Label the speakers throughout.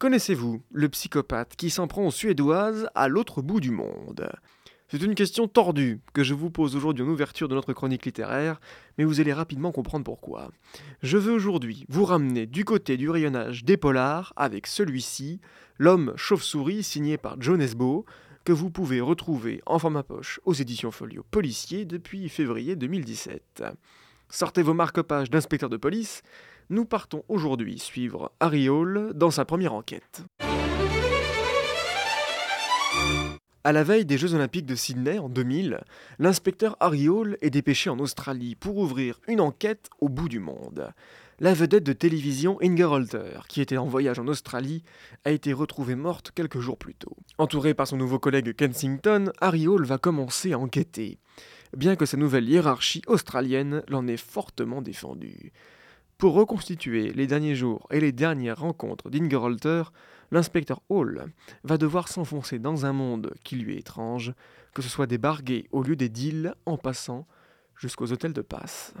Speaker 1: Connaissez-vous le psychopathe qui s'en prend aux Suédoises à l'autre bout du monde? C'est une question tordue que je vous pose aujourd'hui en ouverture de notre chronique littéraire, mais vous allez rapidement comprendre pourquoi. Je veux aujourd'hui vous ramener du côté du rayonnage des polars avec celui-ci, L'homme chauve-souris signé par John Esbo, que vous pouvez retrouver en format poche aux éditions Folio Policier depuis février 2017. Sortez vos marque-pages d'inspecteur de police, nous partons aujourd'hui suivre Harry Hall dans sa première enquête. À la veille des Jeux Olympiques de Sydney en 2000, l'inspecteur Harry Hall est dépêché en Australie pour ouvrir une enquête au bout du monde. La vedette de télévision Inger Holter, qui était en voyage en Australie, a été retrouvée morte quelques jours plus tôt. Entouré par son nouveau collègue Kensington, Harry Hall va commencer à enquêter, bien que sa nouvelle hiérarchie australienne l'en ait fortement défendu. Pour reconstituer les derniers jours et les dernières rencontres d'Inger Holter, l'inspecteur Hall va devoir s'enfoncer dans un monde qui lui est étrange, que ce soit des barguets au lieu des deals en passant jusqu'aux hôtels de passe.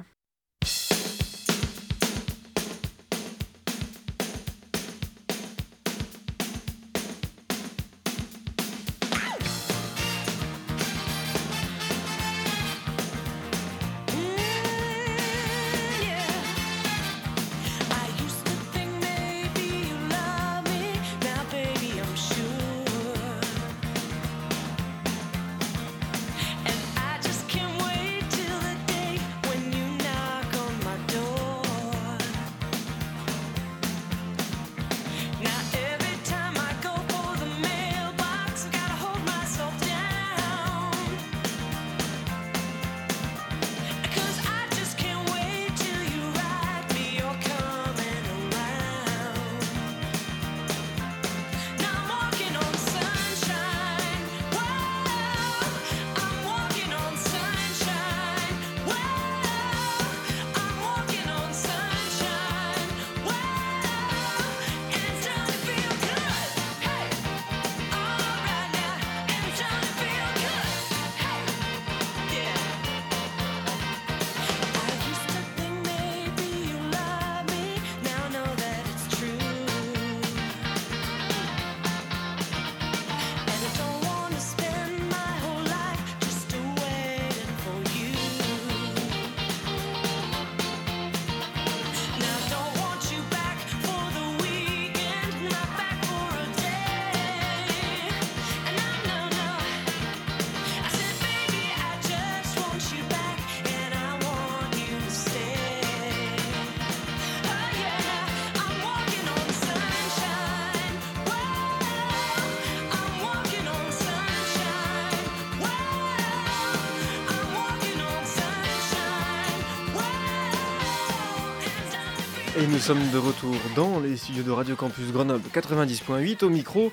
Speaker 1: Et nous sommes de retour dans les studios de Radio Campus Grenoble 90.8 au micro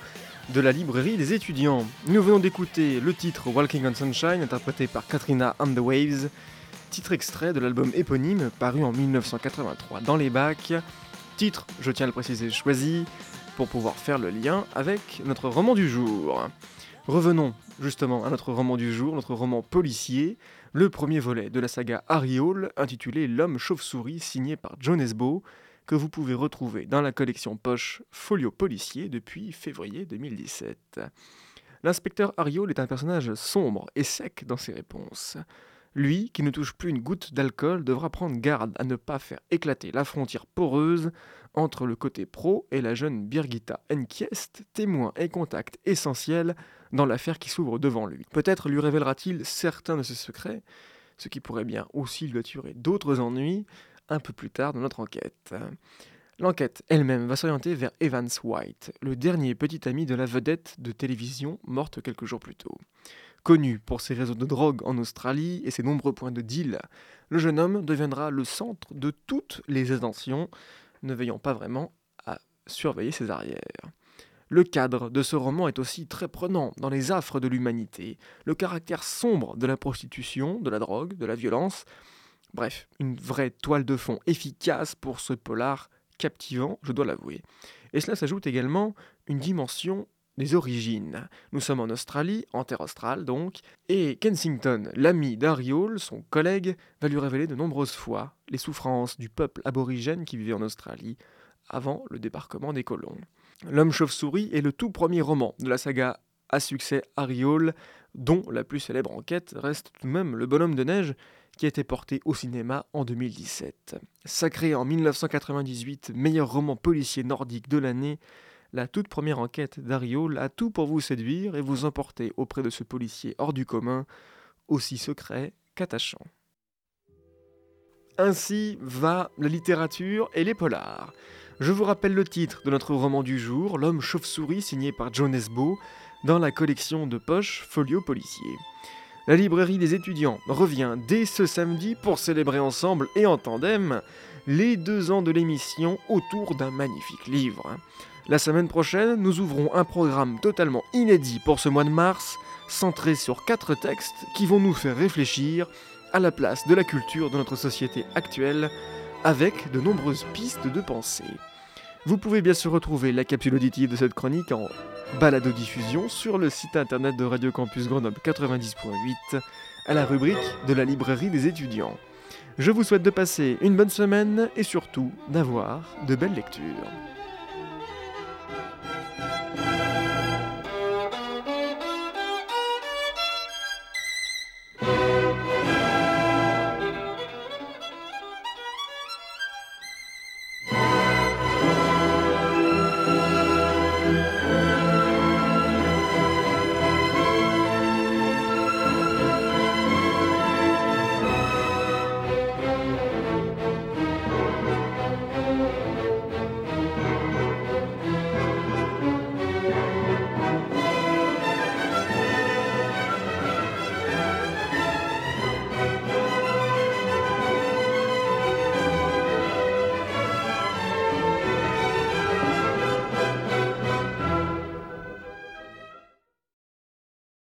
Speaker 1: de la librairie des étudiants. Nous venons d'écouter le titre Walking on Sunshine interprété par Katrina and the Waves, titre extrait de l'album éponyme paru en 1983 dans les bacs. Titre, je tiens à le préciser, choisi pour pouvoir faire le lien avec notre roman du jour. Revenons justement à notre roman du jour, notre roman policier, le premier volet de la saga Harry intitulé L'homme chauve-souris signé par John Esbo, que vous pouvez retrouver dans la collection poche Folio Policier depuis février 2017. L'inspecteur Harry est un personnage sombre et sec dans ses réponses. Lui, qui ne touche plus une goutte d'alcool, devra prendre garde à ne pas faire éclater la frontière poreuse entre le côté pro et la jeune Birgitta Enquiest, témoin et contact essentiel dans l'affaire qui s'ouvre devant lui. Peut-être lui révélera-t-il certains de ses secrets, ce qui pourrait bien aussi lui attirer d'autres ennuis un peu plus tard dans notre enquête. L'enquête elle-même va s'orienter vers Evans White, le dernier petit ami de la vedette de télévision morte quelques jours plus tôt. Connu pour ses réseaux de drogue en Australie et ses nombreux points de deal, le jeune homme deviendra le centre de toutes les attentions, ne veillant pas vraiment à surveiller ses arrières. Le cadre de ce roman est aussi très prenant dans les affres de l'humanité, le caractère sombre de la prostitution, de la drogue, de la violence. Bref, une vraie toile de fond efficace pour ce polar captivant, je dois l'avouer. Et cela s'ajoute également une dimension des origines. Nous sommes en Australie, en terre australe donc, et Kensington, l'ami Hall, son collègue, va lui révéler de nombreuses fois les souffrances du peuple aborigène qui vivait en Australie avant le débarquement des colons. L'homme chauve-souris est le tout premier roman de la saga à succès Hall, dont la plus célèbre enquête reste tout de même Le Bonhomme de Neige, qui a été porté au cinéma en 2017. Sacré en 1998 meilleur roman policier nordique de l'année, la toute première enquête Hall a tout pour vous séduire et vous emporter auprès de ce policier hors du commun, aussi secret qu'attachant. Ainsi va la littérature et les polars. Je vous rappelle le titre de notre roman du jour, L'homme chauve-souris, signé par John Esbo, dans la collection de poche Folio Policier. La librairie des étudiants revient dès ce samedi pour célébrer ensemble et en tandem les deux ans de l'émission autour d'un magnifique livre. La semaine prochaine, nous ouvrons un programme totalement inédit pour ce mois de mars, centré sur quatre textes qui vont nous faire réfléchir à la place de la culture dans notre société actuelle, avec de nombreuses pistes de pensée. Vous pouvez bien sûr retrouver la capsule auditive de cette chronique en balado-diffusion sur le site internet de Radio Campus Grenoble 90.8 à la rubrique de la librairie des étudiants. Je vous souhaite de passer une bonne semaine et surtout d'avoir de belles lectures.